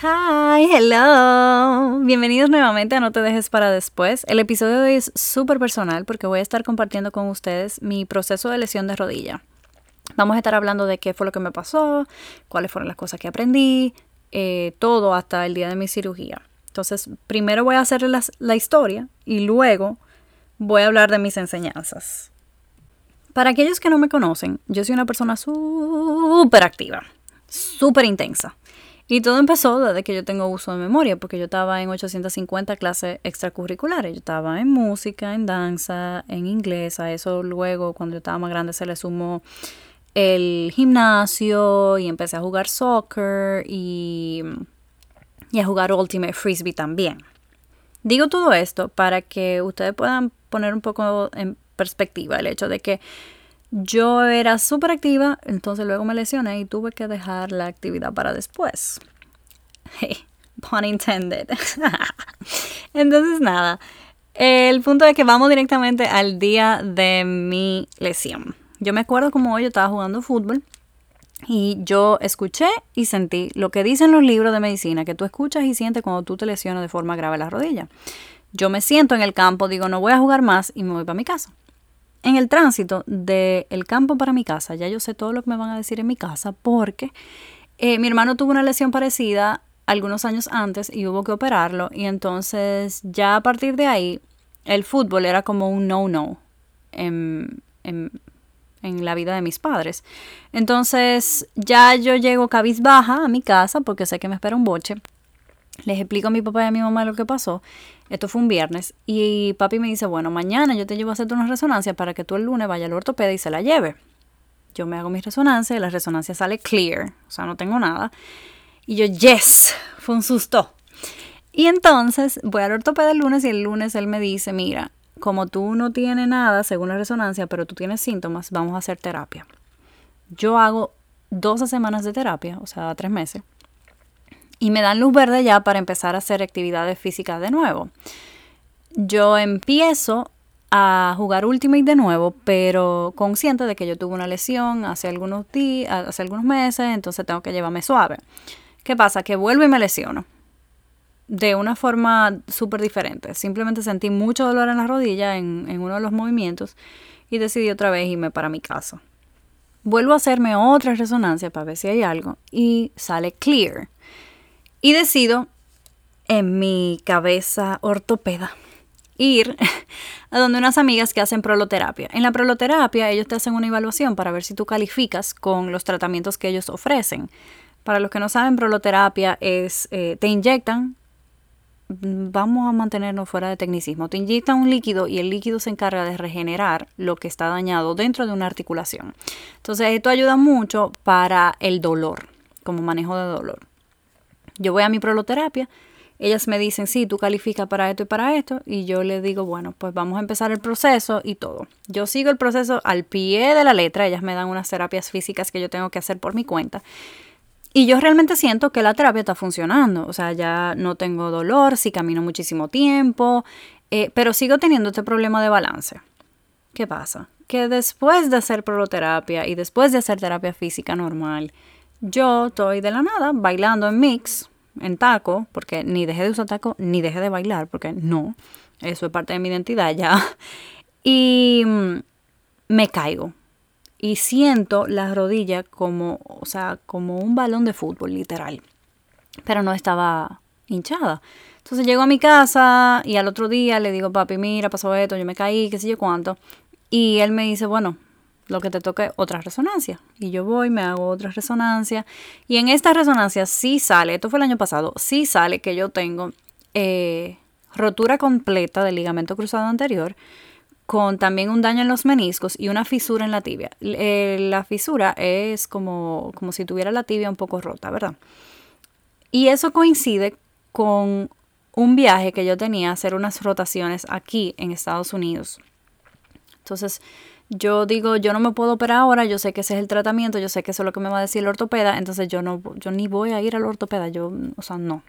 Hi, hello. Bienvenidos nuevamente a No te dejes para después. El episodio de hoy es súper personal porque voy a estar compartiendo con ustedes mi proceso de lesión de rodilla. Vamos a estar hablando de qué fue lo que me pasó, cuáles fueron las cosas que aprendí, eh, todo hasta el día de mi cirugía. Entonces, primero voy a hacer la, historia y luego voy a hablar de mis enseñanzas. Para aquellos que no me conocen, yo soy una persona súper activa, súper intensa. Y todo empezó desde que yo tengo uso de memoria, porque yo estaba en 850 clases extracurriculares. Yo estaba en música, en danza, en inglés. A eso luego, cuando yo estaba más grande, se le sumó el gimnasio y empecé a jugar soccer y, y a jugar Ultimate Frisbee también. Digo todo esto para que ustedes puedan poner un poco en perspectiva el hecho de que yo era súper activa, entonces luego me lesioné y tuve que dejar la actividad para después. Hey, pun intended. entonces nada, el punto es que vamos directamente al día de mi lesión. Yo me acuerdo como hoy yo estaba jugando fútbol y yo escuché y sentí lo que dicen los libros de medicina, que tú escuchas y sientes cuando tú te lesionas de forma grave la rodilla. Yo me siento en el campo, digo, no voy a jugar más y me voy para mi casa. En el tránsito del campo para mi casa, ya yo sé todo lo que me van a decir en mi casa porque eh, mi hermano tuvo una lesión parecida algunos años antes y hubo que operarlo y entonces ya a partir de ahí el fútbol era como un no-no en, en, en la vida de mis padres. Entonces ya yo llego cabizbaja a mi casa porque sé que me espera un boche. Les explico a mi papá y a mi mamá lo que pasó. Esto fue un viernes. Y papi me dice, bueno, mañana yo te llevo a hacerte una resonancia para que tú el lunes vaya al ortopeda y se la lleve. Yo me hago mi resonancia y la resonancia sale clear. O sea, no tengo nada. Y yo, yes, fue un susto. Y entonces voy al ortopeda el lunes y el lunes él me dice, mira, como tú no tienes nada según la resonancia, pero tú tienes síntomas, vamos a hacer terapia. Yo hago 12 semanas de terapia, o sea, tres meses y me dan luz verde ya para empezar a hacer actividades físicas de nuevo. Yo empiezo a jugar Ultimate de nuevo, pero consciente de que yo tuve una lesión hace algunos días, hace algunos meses, entonces tengo que llevarme suave. ¿Qué pasa? Que vuelvo y me lesiono. De una forma súper diferente. Simplemente sentí mucho dolor en la rodilla en, uno de los movimientos y decidí otra vez irme para mi casa. Vuelvo a hacerme otra resonancia para ver si hay algo y sale clear. Y decido, en mi cabeza ortopeda, ir a donde unas amigas que hacen proloterapia. En la proloterapia ellos te hacen una evaluación para ver si tú calificas con los tratamientos que ellos ofrecen. Para los que no saben, proloterapia es, eh, te inyectan, vamos a mantenernos fuera de tecnicismo, te inyectan un líquido y el líquido se encarga de regenerar lo que está dañado dentro de una articulación. Entonces esto ayuda mucho para el dolor, como manejo de dolor. Yo voy a mi proloterapia, ellas me dicen, sí, tú calificas para esto y para esto, y yo les digo, bueno, pues vamos a empezar el proceso y todo. Yo sigo el proceso al pie de la letra, ellas me dan unas terapias físicas que yo tengo que hacer por mi cuenta. Y yo realmente siento que la terapia está funcionando, o sea, ya no tengo dolor, sí camino muchísimo tiempo, eh, pero sigo teniendo este problema de balance. ¿Qué pasa? Que después de hacer proloterapia y después de hacer terapia física normal, yo estoy de la nada bailando en mix, en taco, porque ni dejé de usar taco, ni dejé de bailar, porque no, eso es parte de mi identidad ya. Y mm, me caigo. Y siento la rodilla como, o sea, como un balón de fútbol, literal. Pero no estaba hinchada. Entonces llego a mi casa y al otro día le digo, papi, mira, pasó esto, yo me caí, qué sé yo cuánto. Y él me dice, bueno, lo que te toque otra resonancia. Y yo voy, me hago otra resonancia. Y en esta resonancia sí sale, esto fue el año pasado, sí sale que yo tengo eh, rotura completa del ligamento cruzado anterior, con también un daño en los meniscos y una fisura en la tibia. Eh, la fisura es como, como si tuviera la tibia un poco rota, ¿verdad? Y eso coincide con un viaje que yo tenía a hacer unas rotaciones aquí en Estados Unidos. Entonces, yo digo, yo no me puedo operar ahora, yo sé que ese es el tratamiento, yo sé que eso es lo que me va a decir el ortopeda, entonces yo no, yo ni voy a ir al ortopeda, yo, o sea, no.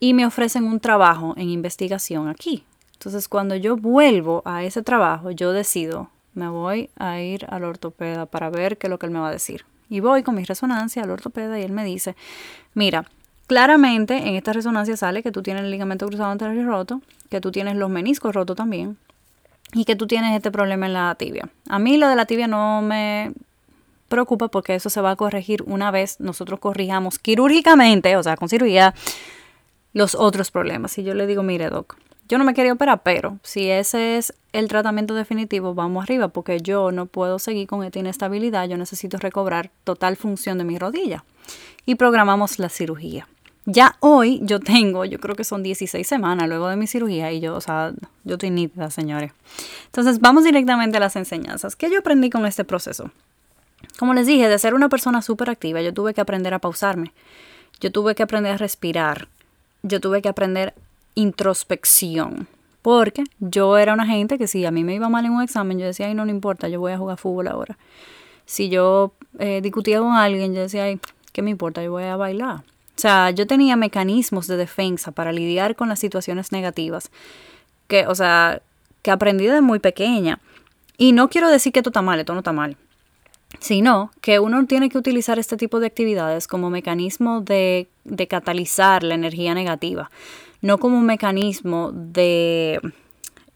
y me ofrecen un trabajo en investigación aquí. Entonces cuando yo vuelvo a ese trabajo, yo decido, me voy a ir al ortopeda para ver qué es lo que él me va a decir. Y voy con mi resonancia al ortopeda y él me dice, mira, claramente en esta resonancia sale que tú tienes el ligamento cruzado anterior roto, que tú tienes los meniscos rotos también y que tú tienes este problema en la tibia. A mí lo de la tibia no me preocupa porque eso se va a corregir una vez nosotros corrijamos quirúrgicamente, o sea, con cirugía, los otros problemas. Y yo le digo, mire, doc, yo no me quería operar, pero si ese es el tratamiento definitivo, vamos arriba, porque yo no puedo seguir con esta inestabilidad, yo necesito recobrar total función de mi rodilla. Y programamos la cirugía. Ya hoy yo tengo, yo creo que son 16 semanas luego de mi cirugía y yo, o sea, yo estoy nítida, señores. Entonces, vamos directamente a las enseñanzas. ¿Qué yo aprendí con este proceso? Como les dije, de ser una persona súper activa, yo tuve que aprender a pausarme. Yo tuve que aprender a respirar. Yo tuve que aprender introspección. Porque yo era una gente que si a mí me iba mal en un examen, yo decía, ay, no, no importa, yo voy a jugar fútbol ahora. Si yo eh, discutía con alguien, yo decía, ay, ¿qué me importa? Yo voy a bailar. O sea, yo tenía mecanismos de defensa para lidiar con las situaciones negativas. Que, o sea, que aprendí desde muy pequeña. Y no quiero decir que esto está mal, esto no está mal sino que uno tiene que utilizar este tipo de actividades como mecanismo de, catalizar la energía negativa, no como un mecanismo de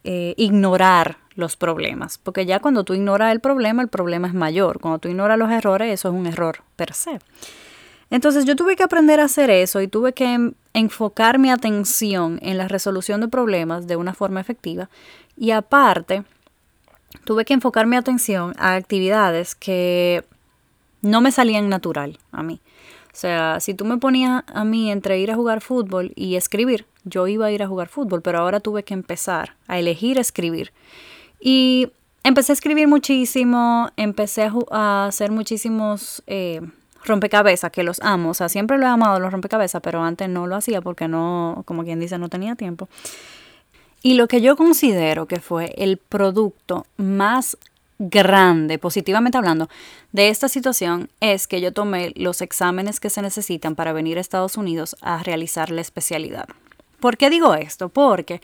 eh, ignorar los problemas, porque ya cuando tú ignoras el problema, el problema es mayor, cuando tú ignoras los errores, eso es un error per se. Entonces yo tuve que aprender a hacer eso y tuve que enfocar mi atención en la resolución de problemas de una forma efectiva y aparte tuve que enfocar mi atención a actividades que no me salían natural a mí. O sea, si tú me ponías a mí entre ir a jugar fútbol y escribir, yo iba a ir a jugar fútbol, pero ahora tuve que empezar a elegir escribir. Y empecé a escribir muchísimo, empecé a, hacer muchísimos eh, rompecabezas, que los amo. O sea, siempre lo he amado los rompecabezas, pero antes no lo hacía porque no, como quien dice, no tenía tiempo. Y lo que yo considero que fue el producto más grande, positivamente hablando, de esta situación es que yo tomé los exámenes que se necesitan para venir a Estados Unidos a realizar la especialidad. ¿Por qué digo esto? Porque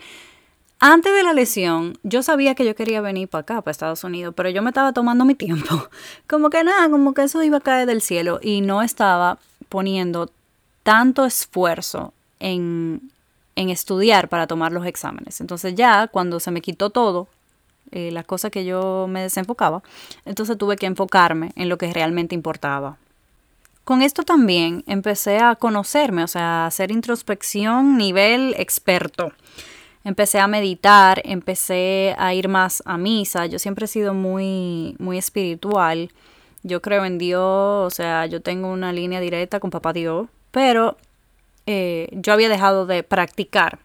antes de la lesión yo sabía que yo quería venir para acá, para Estados Unidos, pero yo me estaba tomando mi tiempo. Como que nada, como que eso iba a caer del cielo y no estaba poniendo tanto esfuerzo en en estudiar para tomar los exámenes. Entonces ya cuando se me quitó todo, eh, las cosas que yo me desenfocaba, entonces tuve que enfocarme en lo que realmente importaba. Con esto también empecé a conocerme, o sea, a hacer introspección nivel experto. Empecé a meditar, empecé a ir más a misa. Yo siempre he sido muy, muy espiritual. Yo creo en Dios, o sea, yo tengo una línea directa con Papá Dios, pero eh, yo había dejado de practicar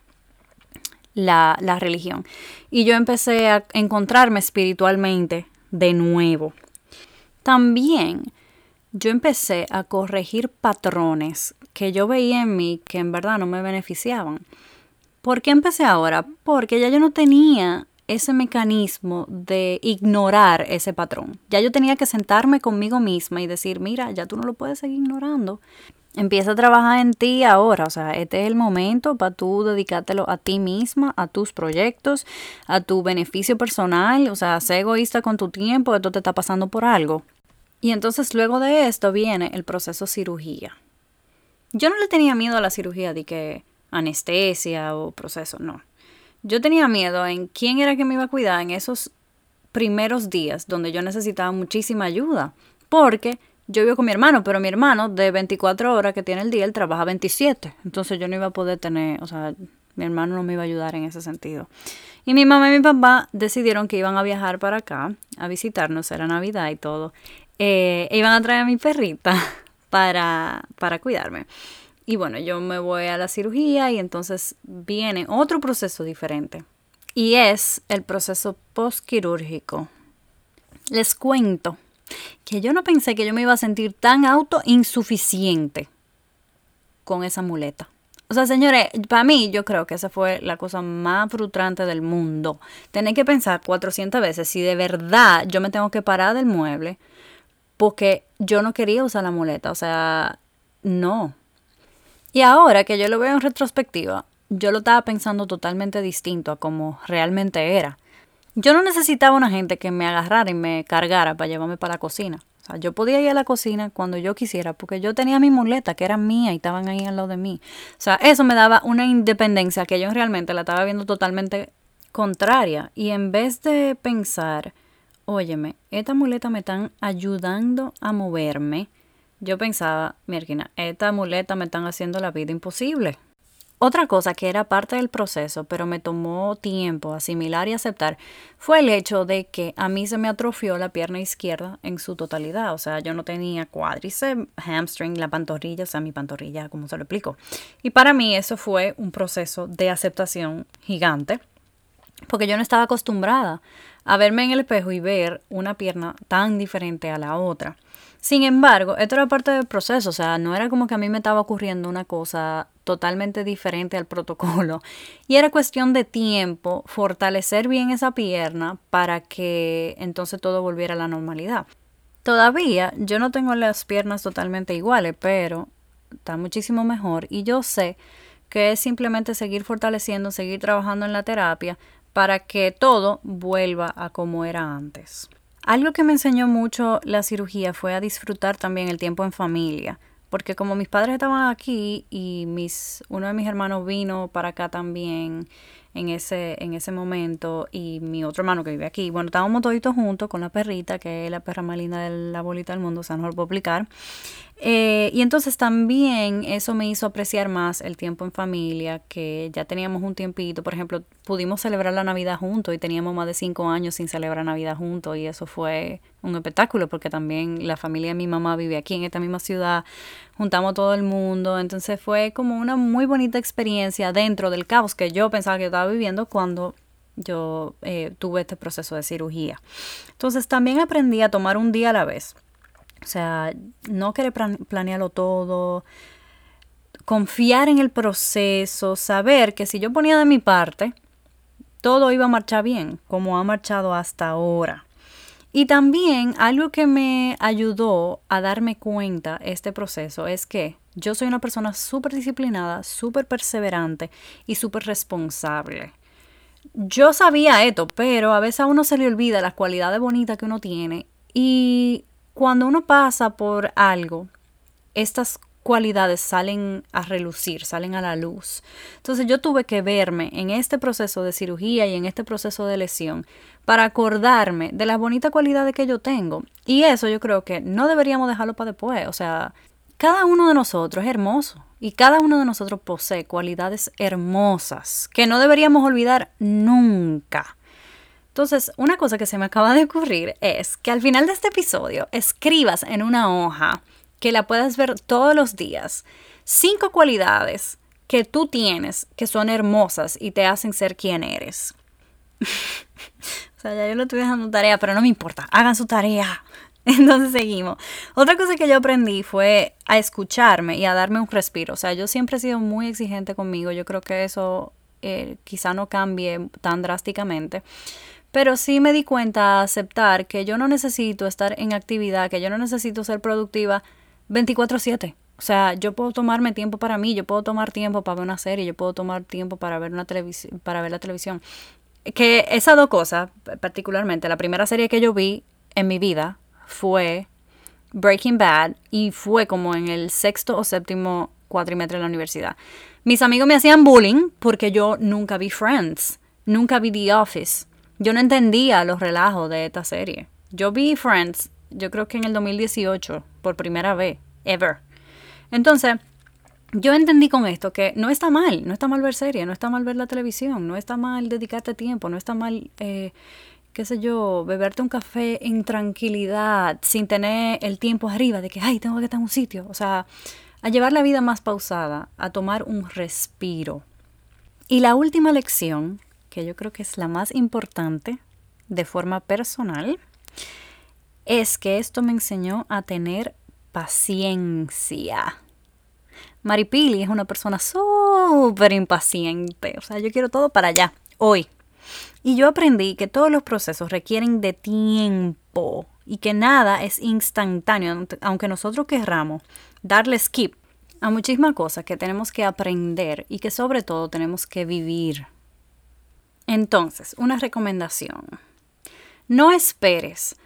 la, la religión. Y yo empecé a encontrarme espiritualmente de nuevo. También yo empecé a corregir patrones que yo veía en mí que en verdad no me beneficiaban. ¿Por qué empecé ahora? Porque ya yo no tenía ese mecanismo de ignorar ese patrón. Ya yo tenía que sentarme conmigo misma y decir, mira, ya tú no lo puedes seguir ignorando. Empieza a trabajar en ti ahora, o sea, este es el momento para tú dedicártelo a ti misma, a tus proyectos, a tu beneficio personal, o sea, sé egoísta con tu tiempo, esto te está pasando por algo. Y entonces luego de esto viene el proceso cirugía. Yo no le tenía miedo a la cirugía de que anestesia o proceso, no. Yo tenía miedo en quién era que me iba a cuidar en esos primeros días donde yo necesitaba muchísima ayuda, porque yo vivo con mi hermano, pero mi hermano de 24 horas que tiene el día, él trabaja 27. Entonces yo no iba a poder tener, o sea, mi hermano no me iba a ayudar en ese sentido. Y mi mamá y mi papá decidieron que iban a viajar para acá, a visitarnos, era Navidad y todo. Eh, e iban a traer a mi perrita para, para cuidarme. Y bueno, yo me voy a la cirugía y entonces viene otro proceso diferente. Y es el proceso postquirúrgico. Les cuento que yo no pensé que yo me iba a sentir tan auto insuficiente con esa muleta. O sea, señores, para mí yo creo que esa fue la cosa más frustrante del mundo. Tener que pensar 400 veces si de verdad yo me tengo que parar del mueble porque yo no quería usar la muleta. O sea, no. Y ahora que yo lo veo en retrospectiva, yo lo estaba pensando totalmente distinto a como realmente era. Yo no necesitaba una gente que me agarrara y me cargara para llevarme para la cocina. O sea, yo podía ir a la cocina cuando yo quisiera, porque yo tenía mi muleta, que era mía y estaban ahí al lado de mí. O sea, eso me daba una independencia que yo realmente la estaba viendo totalmente contraria. Y en vez de pensar, óyeme, esta muleta me están ayudando a moverme, yo pensaba, mierda, esta muleta me están haciendo la vida imposible. Otra cosa que era parte del proceso, pero me tomó tiempo asimilar y aceptar, fue el hecho de que a mí se me atrofió la pierna izquierda en su totalidad. O sea, yo no tenía cuádriceps, hamstring, la pantorrilla, o sea, mi pantorrilla, como se lo explico. Y para mí eso fue un proceso de aceptación gigante, porque yo no estaba acostumbrada a verme en el espejo y ver una pierna tan diferente a la otra. Sin embargo, esto era parte del proceso, o sea, no era como que a mí me estaba ocurriendo una cosa totalmente diferente al protocolo. Y era cuestión de tiempo fortalecer bien esa pierna para que entonces todo volviera a la normalidad. Todavía yo no tengo las piernas totalmente iguales, pero está muchísimo mejor y yo sé que es simplemente seguir fortaleciendo, seguir trabajando en la terapia para que todo vuelva a como era antes. Algo que me enseñó mucho la cirugía fue a disfrutar también el tiempo en familia, porque como mis padres estaban aquí y mis uno de mis hermanos vino para acá también en ese en ese momento y mi otro hermano que vive aquí, bueno, estábamos toditos juntos con la perrita, que es la perra más linda de la bolita del mundo, o sea, no lo puedo explicar. Eh, y entonces también eso me hizo apreciar más el tiempo en familia, que ya teníamos un tiempito, por ejemplo, pudimos celebrar la Navidad juntos y teníamos más de cinco años sin celebrar Navidad juntos y eso fue un espectáculo porque también la familia de mi mamá vive aquí en esta misma ciudad, juntamos todo el mundo, entonces fue como una muy bonita experiencia dentro del caos que yo pensaba que estaba viviendo cuando yo eh, tuve este proceso de cirugía. Entonces también aprendí a tomar un día a la vez. O sea, no querer planearlo todo, confiar en el proceso, saber que si yo ponía de mi parte, todo iba a marchar bien, como ha marchado hasta ahora. Y también algo que me ayudó a darme cuenta este proceso es que yo soy una persona súper disciplinada, súper perseverante y súper responsable. Yo sabía esto, pero a veces a uno se le olvida las cualidades bonitas que uno tiene y cuando uno pasa por algo, estas cualidades salen a relucir, salen a la luz. Entonces yo tuve que verme en este proceso de cirugía y en este proceso de lesión para acordarme de las bonitas cualidades que yo tengo. Y eso yo creo que no deberíamos dejarlo para después. O sea, cada uno de nosotros es hermoso y cada uno de nosotros posee cualidades hermosas que no deberíamos olvidar nunca. Entonces, una cosa que se me acaba de ocurrir es que al final de este episodio escribas en una hoja que la puedas ver todos los días cinco cualidades que tú tienes que son hermosas y te hacen ser quien eres. o sea, ya yo lo estoy dejando tarea, pero no me importa, hagan su tarea. Entonces seguimos. Otra cosa que yo aprendí fue a escucharme y a darme un respiro. O sea, yo siempre he sido muy exigente conmigo. Yo creo que eso eh, quizá no cambie tan drásticamente. Pero sí me di cuenta a aceptar que yo no necesito estar en actividad, que yo no necesito ser productiva 24/7. O sea, yo puedo tomarme tiempo para mí, yo puedo tomar tiempo para ver una serie, yo puedo tomar tiempo para ver una para ver la televisión. Que esas dos cosas, particularmente, la primera serie que yo vi en mi vida fue Breaking Bad y fue como en el sexto o séptimo cuatrimestre de la universidad. Mis amigos me hacían bullying porque yo nunca vi Friends, nunca vi The Office. Yo no entendía los relajos de esta serie. Yo vi Friends, yo creo que en el 2018, por primera vez, ever. Entonces, yo entendí con esto que no está mal, no está mal ver serie, no está mal ver la televisión, no está mal dedicarte tiempo, no está mal, eh, qué sé yo, beberte un café en tranquilidad, sin tener el tiempo arriba de que, ay, tengo que estar en un sitio. O sea, a llevar la vida más pausada, a tomar un respiro. Y la última lección que yo creo que es la más importante de forma personal, es que esto me enseñó a tener paciencia. Maripili es una persona súper impaciente, o sea, yo quiero todo para allá, hoy. Y yo aprendí que todos los procesos requieren de tiempo y que nada es instantáneo, aunque nosotros querramos darle skip a muchísimas cosas que tenemos que aprender y que sobre todo tenemos que vivir. Entonces, una recomendación. No esperes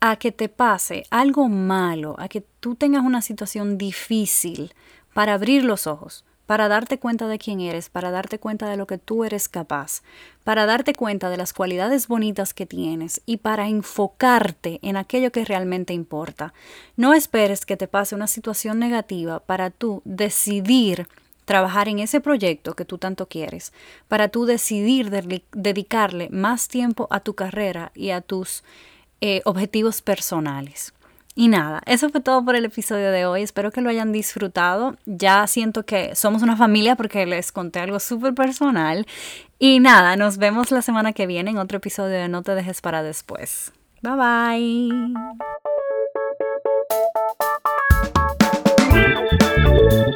a que te pase algo malo, a que tú tengas una situación difícil para abrir los ojos, para darte cuenta de quién eres, para darte cuenta de lo que tú eres capaz, para darte cuenta de las cualidades bonitas que tienes y para enfocarte en aquello que realmente importa. No esperes que te pase una situación negativa para tú decidir trabajar en ese proyecto que tú tanto quieres, para tú decidir dedicarle más tiempo a tu carrera y a tus eh, objetivos personales. Y nada, eso fue todo por el episodio de hoy. Espero que lo hayan disfrutado. Ya siento que somos una familia porque les conté algo súper personal. Y nada, nos vemos la semana que viene en otro episodio de No te dejes para después. Bye bye.